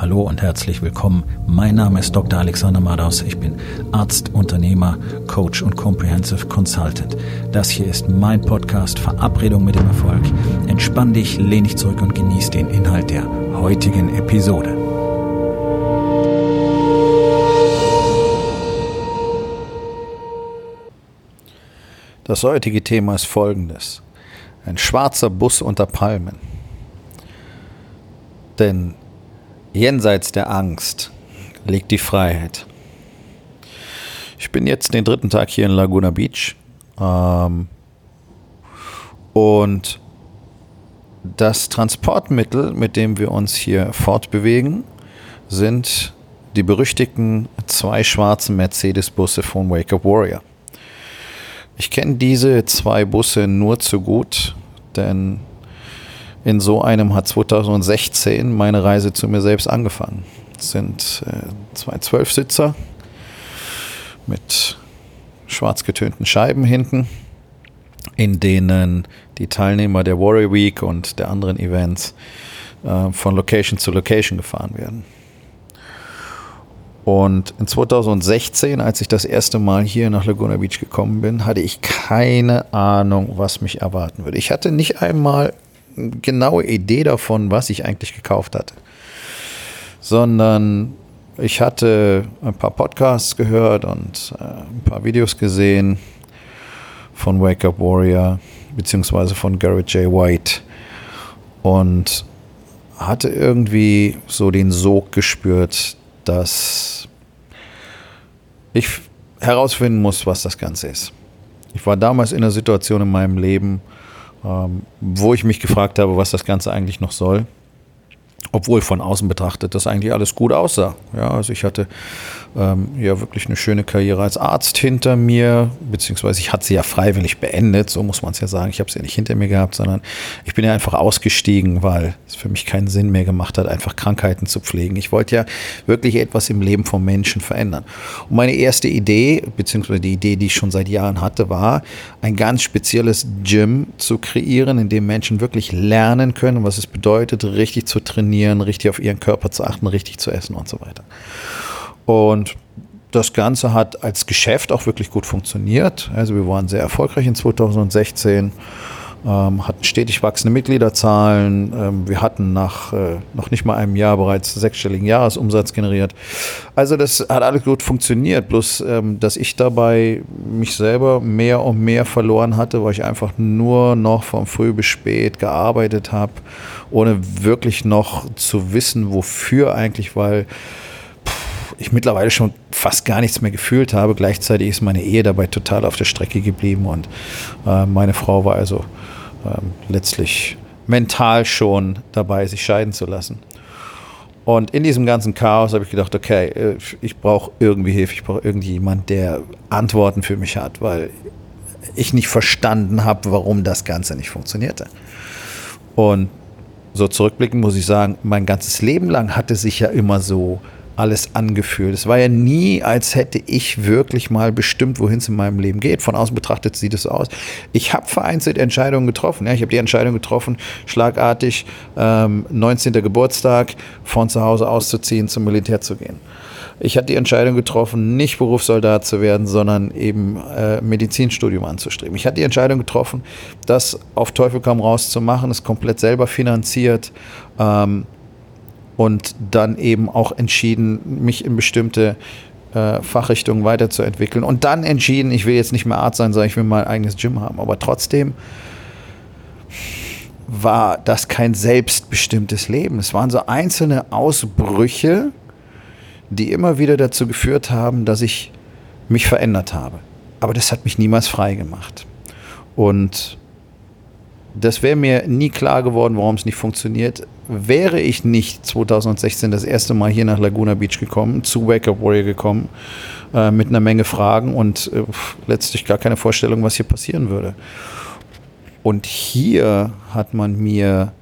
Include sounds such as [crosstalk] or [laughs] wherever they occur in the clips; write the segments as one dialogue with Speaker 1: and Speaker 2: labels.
Speaker 1: Hallo und herzlich willkommen. Mein Name ist Dr. Alexander Madaus. Ich bin Arzt, Unternehmer, Coach und Comprehensive Consultant. Das hier ist mein Podcast Verabredung mit dem Erfolg. Entspann dich, lehn dich zurück und genieß den Inhalt der heutigen Episode.
Speaker 2: Das heutige Thema ist folgendes. Ein schwarzer Bus unter Palmen. Denn Jenseits der Angst liegt die Freiheit. Ich bin jetzt den dritten Tag hier in Laguna Beach. Ähm, und das Transportmittel, mit dem wir uns hier fortbewegen, sind die berüchtigten zwei schwarzen Mercedes-Busse von Wake Up Warrior. Ich kenne diese zwei Busse nur zu gut, denn in so einem hat 2016 meine Reise zu mir selbst angefangen. Es sind äh, zwei Zwölfsitzer mit schwarz getönten Scheiben hinten, in denen die Teilnehmer der Warrior Week und der anderen Events äh, von Location zu Location gefahren werden. Und in 2016, als ich das erste Mal hier nach Laguna Beach gekommen bin, hatte ich keine Ahnung, was mich erwarten würde. Ich hatte nicht einmal genaue Idee davon, was ich eigentlich gekauft hatte. Sondern ich hatte ein paar Podcasts gehört und äh, ein paar Videos gesehen von Wake Up Warrior beziehungsweise von Garrett J. White und hatte irgendwie so den Sog gespürt, dass ich herausfinden muss, was das Ganze ist. Ich war damals in einer Situation in meinem Leben, ähm, wo ich mich gefragt habe, was das Ganze eigentlich noch soll obwohl von außen betrachtet das eigentlich alles gut aussah. Ja, also ich hatte ähm, ja wirklich eine schöne Karriere als Arzt hinter mir, beziehungsweise ich hatte sie ja freiwillig beendet, so muss man es ja sagen. Ich habe sie ja nicht hinter mir gehabt, sondern ich bin ja einfach ausgestiegen, weil es für mich keinen Sinn mehr gemacht hat, einfach Krankheiten zu pflegen. Ich wollte ja wirklich etwas im Leben von Menschen verändern. Und meine erste Idee, beziehungsweise die Idee, die ich schon seit Jahren hatte, war, ein ganz spezielles Gym zu kreieren, in dem Menschen wirklich lernen können, was es bedeutet, richtig zu trainieren trainieren, richtig auf ihren Körper zu achten, richtig zu essen und so weiter. Und das Ganze hat als Geschäft auch wirklich gut funktioniert. Also wir waren sehr erfolgreich in 2016 ähm, hatten stetig wachsende Mitgliederzahlen. Ähm, wir hatten nach äh, noch nicht mal einem Jahr bereits sechsstelligen Jahresumsatz generiert. Also das hat alles gut funktioniert. Bloß, ähm, dass ich dabei mich selber mehr und mehr verloren hatte, weil ich einfach nur noch von früh bis spät gearbeitet habe, ohne wirklich noch zu wissen, wofür eigentlich, weil ich mittlerweile schon fast gar nichts mehr gefühlt habe. Gleichzeitig ist meine Ehe dabei total auf der Strecke geblieben und äh, meine Frau war also ähm, letztlich mental schon dabei, sich scheiden zu lassen. Und in diesem ganzen Chaos habe ich gedacht, okay, äh, ich brauche irgendwie Hilfe, ich brauche irgendjemand, der Antworten für mich hat, weil ich nicht verstanden habe, warum das Ganze nicht funktionierte. Und so zurückblickend muss ich sagen, mein ganzes Leben lang hatte sich ja immer so alles angefühlt. Es war ja nie, als hätte ich wirklich mal bestimmt, wohin es in meinem Leben geht. Von außen betrachtet sieht es aus. Ich habe vereinzelt Entscheidungen getroffen. Ja, ich habe die Entscheidung getroffen, schlagartig ähm, 19. Geburtstag von zu Hause auszuziehen, zum Militär zu gehen. Ich hatte die Entscheidung getroffen, nicht Berufssoldat zu werden, sondern eben äh, Medizinstudium anzustreben. Ich hatte die Entscheidung getroffen, das auf Teufel komm raus zu machen, es komplett selber finanziert. Ähm, und dann eben auch entschieden, mich in bestimmte äh, Fachrichtungen weiterzuentwickeln und dann entschieden, ich will jetzt nicht mehr Arzt sein, sondern ich will mein eigenes Gym haben. Aber trotzdem war das kein selbstbestimmtes Leben. Es waren so einzelne Ausbrüche, die immer wieder dazu geführt haben, dass ich mich verändert habe. Aber das hat mich niemals frei gemacht. Und das wäre mir nie klar geworden, warum es nicht funktioniert. Wäre ich nicht 2016 das erste Mal hier nach Laguna Beach gekommen, zu Wake Up Warrior gekommen, äh, mit einer Menge Fragen und äh, letztlich gar keine Vorstellung, was hier passieren würde. Und hier hat man mir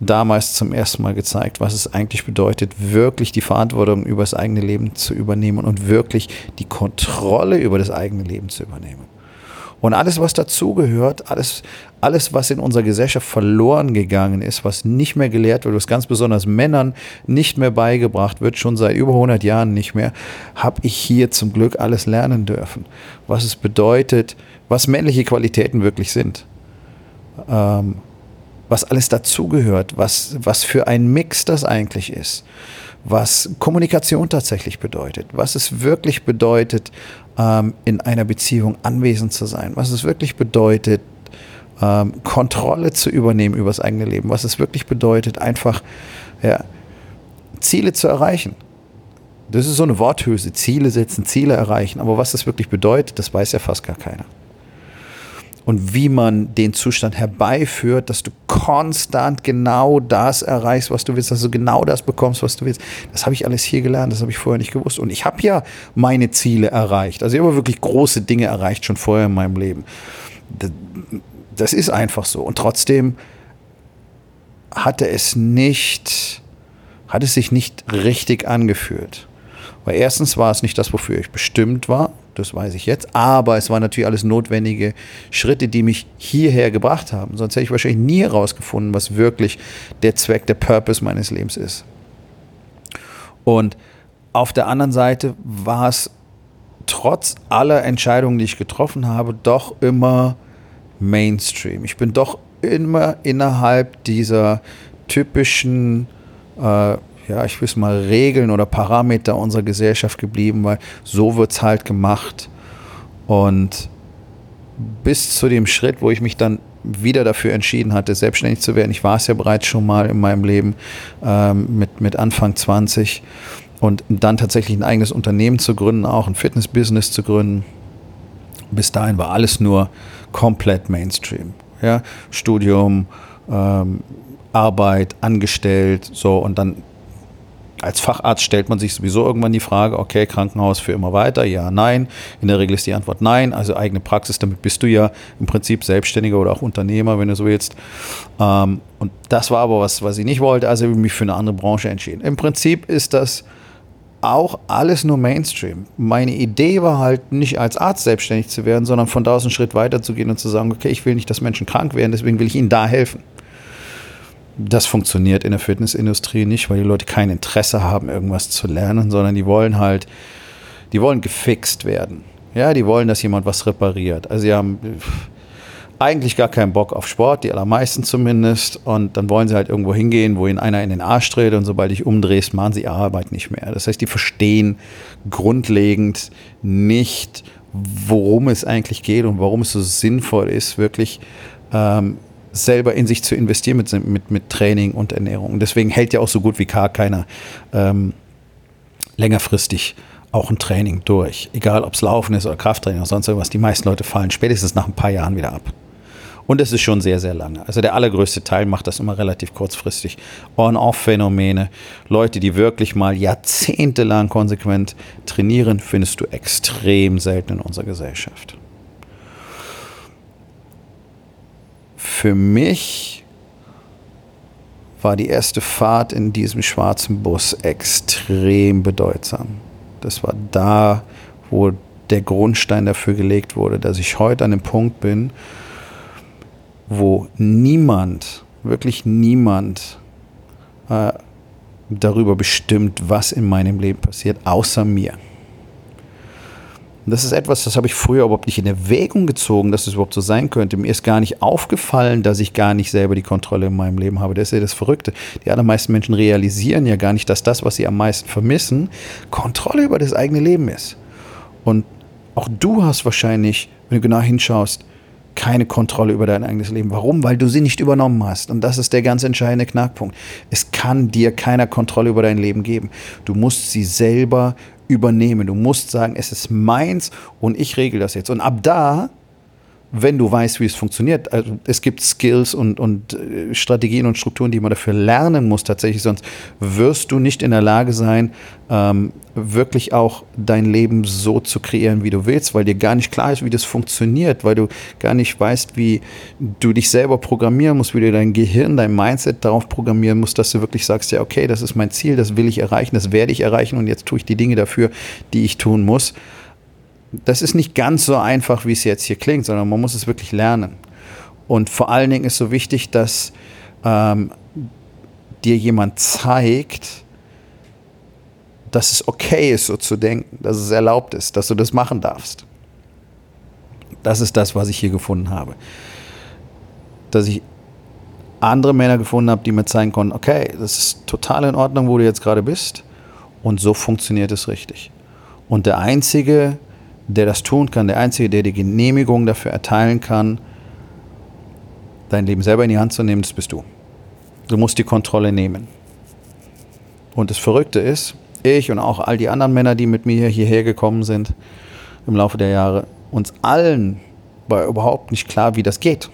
Speaker 2: damals zum ersten Mal gezeigt, was es eigentlich bedeutet, wirklich die Verantwortung über das eigene Leben zu übernehmen und wirklich die Kontrolle über das eigene Leben zu übernehmen. Und alles, was dazugehört, alles, alles, was in unserer Gesellschaft verloren gegangen ist, was nicht mehr gelehrt wird, was ganz besonders Männern nicht mehr beigebracht wird, schon seit über 100 Jahren nicht mehr, habe ich hier zum Glück alles lernen dürfen. Was es bedeutet, was männliche Qualitäten wirklich sind. Ähm, was alles dazugehört, was, was für ein Mix das eigentlich ist, was Kommunikation tatsächlich bedeutet, was es wirklich bedeutet, ähm, in einer Beziehung anwesend zu sein, was es wirklich bedeutet, ähm, Kontrolle zu übernehmen über das eigene Leben, was es wirklich bedeutet, einfach ja, Ziele zu erreichen. Das ist so eine Worthülse, Ziele setzen, Ziele erreichen. Aber was das wirklich bedeutet, das weiß ja fast gar keiner und wie man den Zustand herbeiführt, dass du konstant genau das erreichst, was du willst, dass du genau das bekommst, was du willst. Das habe ich alles hier gelernt, das habe ich vorher nicht gewusst. Und ich habe ja meine Ziele erreicht. Also ich habe wirklich große Dinge erreicht schon vorher in meinem Leben. Das ist einfach so. Und trotzdem hatte es nicht, hat es sich nicht richtig angefühlt. Weil erstens war es nicht das, wofür ich bestimmt war das weiß ich jetzt. Aber es waren natürlich alles notwendige Schritte, die mich hierher gebracht haben. Sonst hätte ich wahrscheinlich nie herausgefunden, was wirklich der Zweck, der Purpose meines Lebens ist. Und auf der anderen Seite war es trotz aller Entscheidungen, die ich getroffen habe, doch immer Mainstream. Ich bin doch immer innerhalb dieser typischen äh, ja, ich will es mal Regeln oder Parameter unserer Gesellschaft geblieben, weil so wird es halt gemacht. Und bis zu dem Schritt, wo ich mich dann wieder dafür entschieden hatte, selbstständig zu werden. Ich war es ja bereits schon mal in meinem Leben ähm, mit, mit Anfang 20 und dann tatsächlich ein eigenes Unternehmen zu gründen, auch ein Fitnessbusiness zu gründen. Bis dahin war alles nur komplett Mainstream. Ja? Studium, ähm, Arbeit, angestellt, so und dann als Facharzt stellt man sich sowieso irgendwann die Frage, okay, Krankenhaus für immer weiter, ja, nein. In der Regel ist die Antwort nein, also eigene Praxis, damit bist du ja im Prinzip Selbstständiger oder auch Unternehmer, wenn du so willst. Ähm, und das war aber was, was ich nicht wollte, also habe ich mich für eine andere Branche entschieden. Im Prinzip ist das auch alles nur Mainstream. Meine Idee war halt nicht als Arzt selbstständig zu werden, sondern von da aus einen Schritt weiter zu gehen und zu sagen, okay, ich will nicht, dass Menschen krank werden, deswegen will ich ihnen da helfen. Das funktioniert in der Fitnessindustrie nicht, weil die Leute kein Interesse haben, irgendwas zu lernen, sondern die wollen halt, die wollen gefixt werden. Ja, die wollen, dass jemand was repariert. Also sie haben eigentlich gar keinen Bock auf Sport, die allermeisten zumindest. Und dann wollen sie halt irgendwo hingehen, wo ihnen einer in den Arsch dreht und sobald ich umdrehst, machen sie ihre Arbeit nicht mehr. Das heißt, die verstehen grundlegend nicht, worum es eigentlich geht und warum es so sinnvoll ist, wirklich ähm, selber in sich zu investieren mit, mit, mit Training und Ernährung. Deswegen hält ja auch so gut wie gar keiner ähm, längerfristig auch ein Training durch. Egal, ob es Laufen ist oder Krafttraining oder sonst irgendwas. Die meisten Leute fallen spätestens nach ein paar Jahren wieder ab. Und das ist schon sehr, sehr lange. Also der allergrößte Teil macht das immer relativ kurzfristig. On-Off-Phänomene, Leute, die wirklich mal jahrzehntelang konsequent trainieren, findest du extrem selten in unserer Gesellschaft. Für mich war die erste Fahrt in diesem schwarzen Bus extrem bedeutsam. Das war da, wo der Grundstein dafür gelegt wurde, dass ich heute an dem Punkt bin, wo niemand, wirklich niemand äh, darüber bestimmt, was in meinem Leben passiert, außer mir. Und das ist etwas, das habe ich früher überhaupt nicht in Erwägung gezogen, dass es überhaupt so sein könnte. Mir ist gar nicht aufgefallen, dass ich gar nicht selber die Kontrolle in meinem Leben habe. Das ist ja das Verrückte. Die allermeisten Menschen realisieren ja gar nicht, dass das, was sie am meisten vermissen, Kontrolle über das eigene Leben ist. Und auch du hast wahrscheinlich, wenn du genau hinschaust, keine Kontrolle über dein eigenes Leben. Warum? Weil du sie nicht übernommen hast. Und das ist der ganz entscheidende Knackpunkt. Es kann dir keiner Kontrolle über dein Leben geben. Du musst sie selber übernehmen. Du musst sagen, es ist meins und ich regel das jetzt. Und ab da wenn du weißt, wie es funktioniert. Also es gibt Skills und, und äh, Strategien und Strukturen, die man dafür lernen muss tatsächlich, sonst wirst du nicht in der Lage sein, ähm, wirklich auch dein Leben so zu kreieren, wie du willst, weil dir gar nicht klar ist, wie das funktioniert, weil du gar nicht weißt, wie du dich selber programmieren musst, wie du dein Gehirn, dein Mindset darauf programmieren musst, dass du wirklich sagst, ja, okay, das ist mein Ziel, das will ich erreichen, das werde ich erreichen und jetzt tue ich die Dinge dafür, die ich tun muss das ist nicht ganz so einfach, wie es jetzt hier klingt, sondern man muss es wirklich lernen. Und vor allen Dingen ist so wichtig, dass ähm, dir jemand zeigt, dass es okay ist, so zu denken, dass es erlaubt ist, dass du das machen darfst. Das ist das, was ich hier gefunden habe. Dass ich andere Männer gefunden habe, die mir zeigen konnten, okay, das ist total in Ordnung, wo du jetzt gerade bist. Und so funktioniert es richtig. Und der Einzige, der das tun kann, der Einzige, der die Genehmigung dafür erteilen kann, dein Leben selber in die Hand zu nehmen, das bist du. Du musst die Kontrolle nehmen. Und das Verrückte ist, ich und auch all die anderen Männer, die mit mir hierher gekommen sind im Laufe der Jahre, uns allen war überhaupt nicht klar, wie das geht.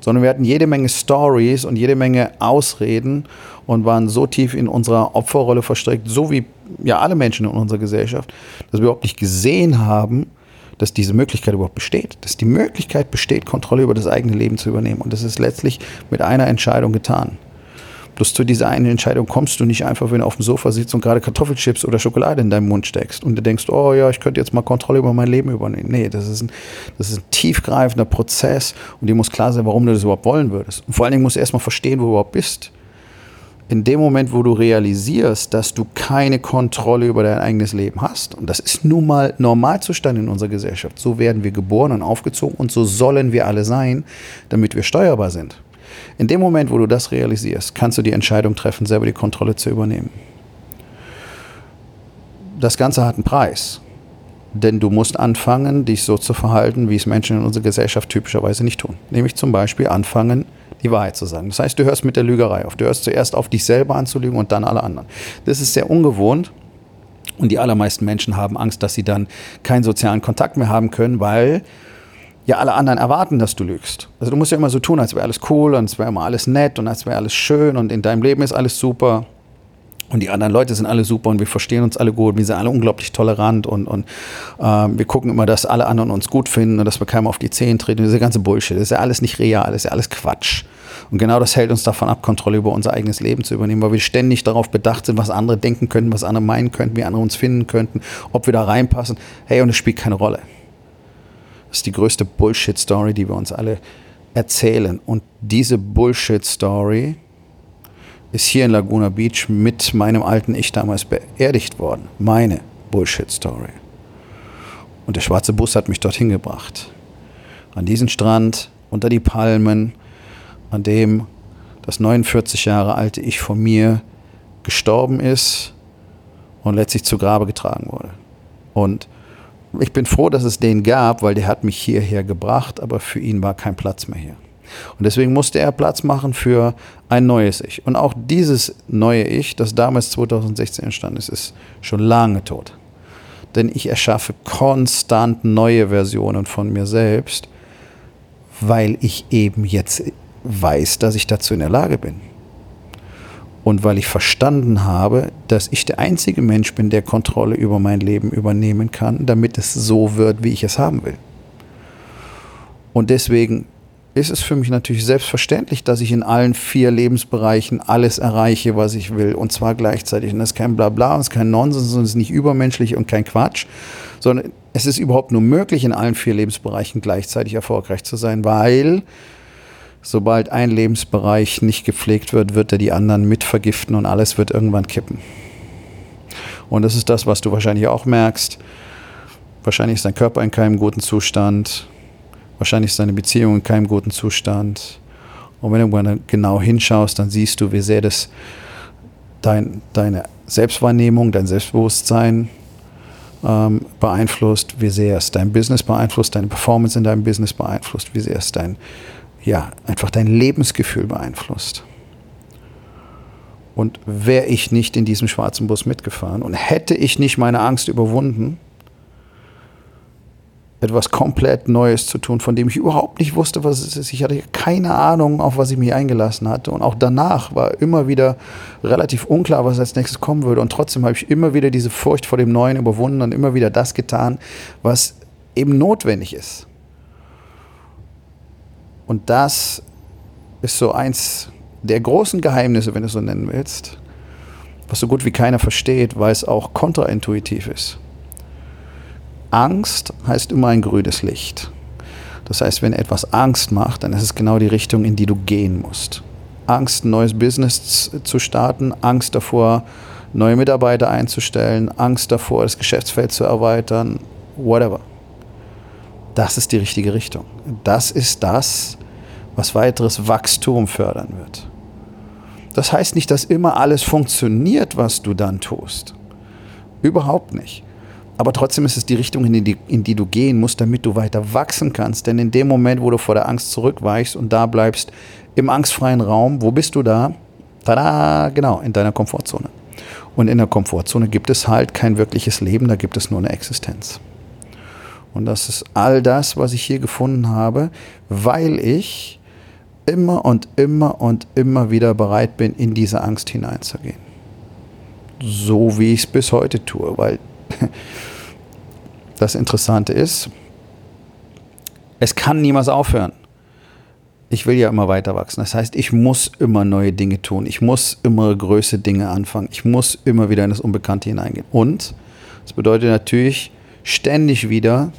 Speaker 2: Sondern wir hatten jede Menge Stories und jede Menge Ausreden und waren so tief in unserer Opferrolle verstrickt, so wie ja alle Menschen in unserer Gesellschaft, dass wir überhaupt nicht gesehen haben, dass diese Möglichkeit überhaupt besteht, dass die Möglichkeit besteht, Kontrolle über das eigene Leben zu übernehmen. Und das ist letztlich mit einer Entscheidung getan. Bloß zu dieser einen Entscheidung kommst du nicht einfach, wenn du auf dem Sofa sitzt und gerade Kartoffelchips oder Schokolade in deinem Mund steckst und du denkst, oh ja, ich könnte jetzt mal Kontrolle über mein Leben übernehmen. Nee, das ist ein, das ist ein tiefgreifender Prozess und dir muss klar sein, warum du das überhaupt wollen würdest. Und vor allen Dingen musst du erstmal verstehen, wo du überhaupt bist in dem Moment, wo du realisierst, dass du keine Kontrolle über dein eigenes Leben hast, und das ist nun mal Normalzustand in unserer Gesellschaft, so werden wir geboren und aufgezogen und so sollen wir alle sein, damit wir steuerbar sind. In dem Moment, wo du das realisierst, kannst du die Entscheidung treffen, selber die Kontrolle zu übernehmen. Das Ganze hat einen Preis. Denn du musst anfangen, dich so zu verhalten, wie es Menschen in unserer Gesellschaft typischerweise nicht tun. Nämlich zum Beispiel anfangen, die Wahrheit zu sagen. Das heißt, du hörst mit der Lügerei auf. Du hörst zuerst auf, dich selber anzulügen und dann alle anderen. Das ist sehr ungewohnt. Und die allermeisten Menschen haben Angst, dass sie dann keinen sozialen Kontakt mehr haben können, weil ja alle anderen erwarten, dass du lügst. Also du musst ja immer so tun, als wäre alles cool und als wäre immer alles nett und als wäre alles schön und in deinem Leben ist alles super. Und die anderen Leute sind alle super und wir verstehen uns alle gut. Wir sind alle unglaublich tolerant und, und äh, wir gucken immer, dass alle anderen uns gut finden und dass wir keinem auf die Zehen treten. Ist ganze Bullshit. Das ist ja alles nicht real, das ist ja alles Quatsch. Und genau das hält uns davon ab, Kontrolle über unser eigenes Leben zu übernehmen, weil wir ständig darauf bedacht sind, was andere denken könnten, was andere meinen könnten, wie andere uns finden könnten, ob wir da reinpassen. Hey, und es spielt keine Rolle. Das ist die größte Bullshit-Story, die wir uns alle erzählen. Und diese Bullshit-Story ist hier in Laguna Beach mit meinem alten Ich damals beerdigt worden. Meine Bullshit-Story. Und der schwarze Bus hat mich dorthin gebracht. An diesen Strand, unter die Palmen, an dem das 49 Jahre alte Ich von mir gestorben ist und letztlich zu Grabe getragen wurde. Und ich bin froh, dass es den gab, weil der hat mich hierher gebracht, aber für ihn war kein Platz mehr hier. Und deswegen musste er Platz machen für ein neues Ich. Und auch dieses neue Ich, das damals 2016 entstanden ist, ist schon lange tot. Denn ich erschaffe konstant neue Versionen von mir selbst, weil ich eben jetzt weiß, dass ich dazu in der Lage bin. Und weil ich verstanden habe, dass ich der einzige Mensch bin, der Kontrolle über mein Leben übernehmen kann, damit es so wird, wie ich es haben will. Und deswegen ist es für mich natürlich selbstverständlich, dass ich in allen vier Lebensbereichen alles erreiche, was ich will. Und zwar gleichzeitig. Und das ist kein Blabla, und es ist kein Nonsens, und es ist nicht übermenschlich und kein Quatsch, sondern es ist überhaupt nur möglich, in allen vier Lebensbereichen gleichzeitig erfolgreich zu sein, weil sobald ein Lebensbereich nicht gepflegt wird, wird er die anderen mit vergiften und alles wird irgendwann kippen. Und das ist das, was du wahrscheinlich auch merkst. Wahrscheinlich ist dein Körper in keinem guten Zustand Wahrscheinlich ist deine Beziehung in keinem guten Zustand. Und wenn du genau hinschaust, dann siehst du, wie sehr das dein, deine Selbstwahrnehmung, dein Selbstbewusstsein ähm, beeinflusst, wie sehr es dein Business beeinflusst, deine Performance in deinem Business beeinflusst, wie sehr es dein, ja, einfach dein Lebensgefühl beeinflusst. Und wäre ich nicht in diesem schwarzen Bus mitgefahren und hätte ich nicht meine Angst überwunden, etwas komplett Neues zu tun, von dem ich überhaupt nicht wusste, was es ist. Ich hatte keine Ahnung, auf was ich mich eingelassen hatte. Und auch danach war immer wieder relativ unklar, was als nächstes kommen würde. Und trotzdem habe ich immer wieder diese Furcht vor dem Neuen überwunden und immer wieder das getan, was eben notwendig ist. Und das ist so eins der großen Geheimnisse, wenn du es so nennen willst, was so gut wie keiner versteht, weil es auch kontraintuitiv ist. Angst heißt immer ein grünes Licht. Das heißt, wenn etwas Angst macht, dann ist es genau die Richtung, in die du gehen musst. Angst, ein neues Business zu starten, Angst davor, neue Mitarbeiter einzustellen, Angst davor, das Geschäftsfeld zu erweitern, whatever. Das ist die richtige Richtung. Das ist das, was weiteres Wachstum fördern wird. Das heißt nicht, dass immer alles funktioniert, was du dann tust. Überhaupt nicht. Aber trotzdem ist es die Richtung, in die, in die du gehen musst, damit du weiter wachsen kannst. Denn in dem Moment, wo du vor der Angst zurückweichst und da bleibst, im angstfreien Raum, wo bist du da? Tada, genau, in deiner Komfortzone. Und in der Komfortzone gibt es halt kein wirkliches Leben, da gibt es nur eine Existenz. Und das ist all das, was ich hier gefunden habe, weil ich immer und immer und immer wieder bereit bin, in diese Angst hineinzugehen. So wie ich es bis heute tue, weil [laughs] das Interessante ist, es kann niemals aufhören ich will ja immer weiter wachsen. Das heißt, ich muss immer neue Dinge tun. Ich muss immer größere Dinge anfangen. Ich muss immer wieder in das Unbekannte hineingehen. Und das bedeutet natürlich ständig wieder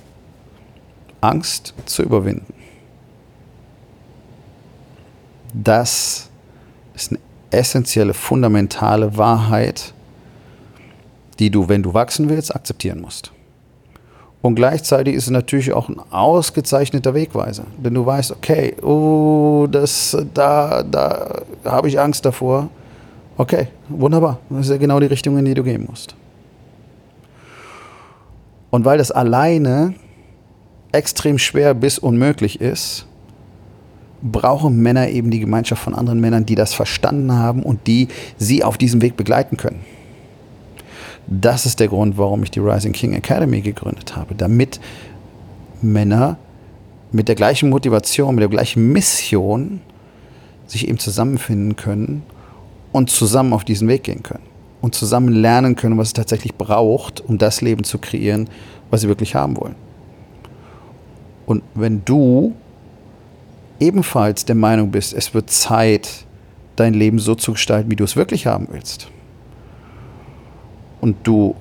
Speaker 2: Angst zu überwinden. Das ist eine essentielle, fundamentale Wahrheit, die du, wenn du wachsen willst, akzeptieren musst. Und gleichzeitig ist es natürlich auch ein ausgezeichneter Wegweiser. Denn du weißt, okay, oh, das, da, da habe ich Angst davor. Okay, wunderbar. Das ist ja genau die Richtung, in die du gehen musst. Und weil das alleine extrem schwer bis unmöglich ist, brauchen Männer eben die Gemeinschaft von anderen Männern, die das verstanden haben und die sie auf diesem Weg begleiten können. Das ist der Grund, warum ich die Rising King Academy gegründet habe, damit Männer mit der gleichen Motivation, mit der gleichen Mission sich eben zusammenfinden können und zusammen auf diesen Weg gehen können und zusammen lernen können, was es tatsächlich braucht, um das Leben zu kreieren, was sie wirklich haben wollen. Und wenn du ebenfalls der Meinung bist, es wird Zeit, dein Leben so zu gestalten, wie du es wirklich haben willst, und du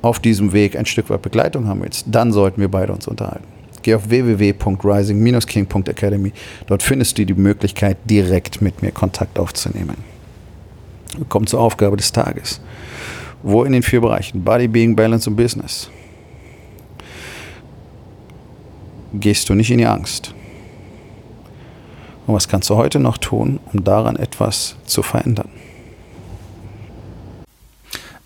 Speaker 2: auf diesem Weg ein Stück weit Begleitung haben willst, dann sollten wir beide uns unterhalten. Geh auf www.rising-king.academy. Dort findest du die Möglichkeit, direkt mit mir Kontakt aufzunehmen. Kommen zur Aufgabe des Tages. Wo in den vier Bereichen Body, Being, Balance und Business gehst du nicht in die Angst? Und was kannst du heute noch tun, um daran etwas zu verändern?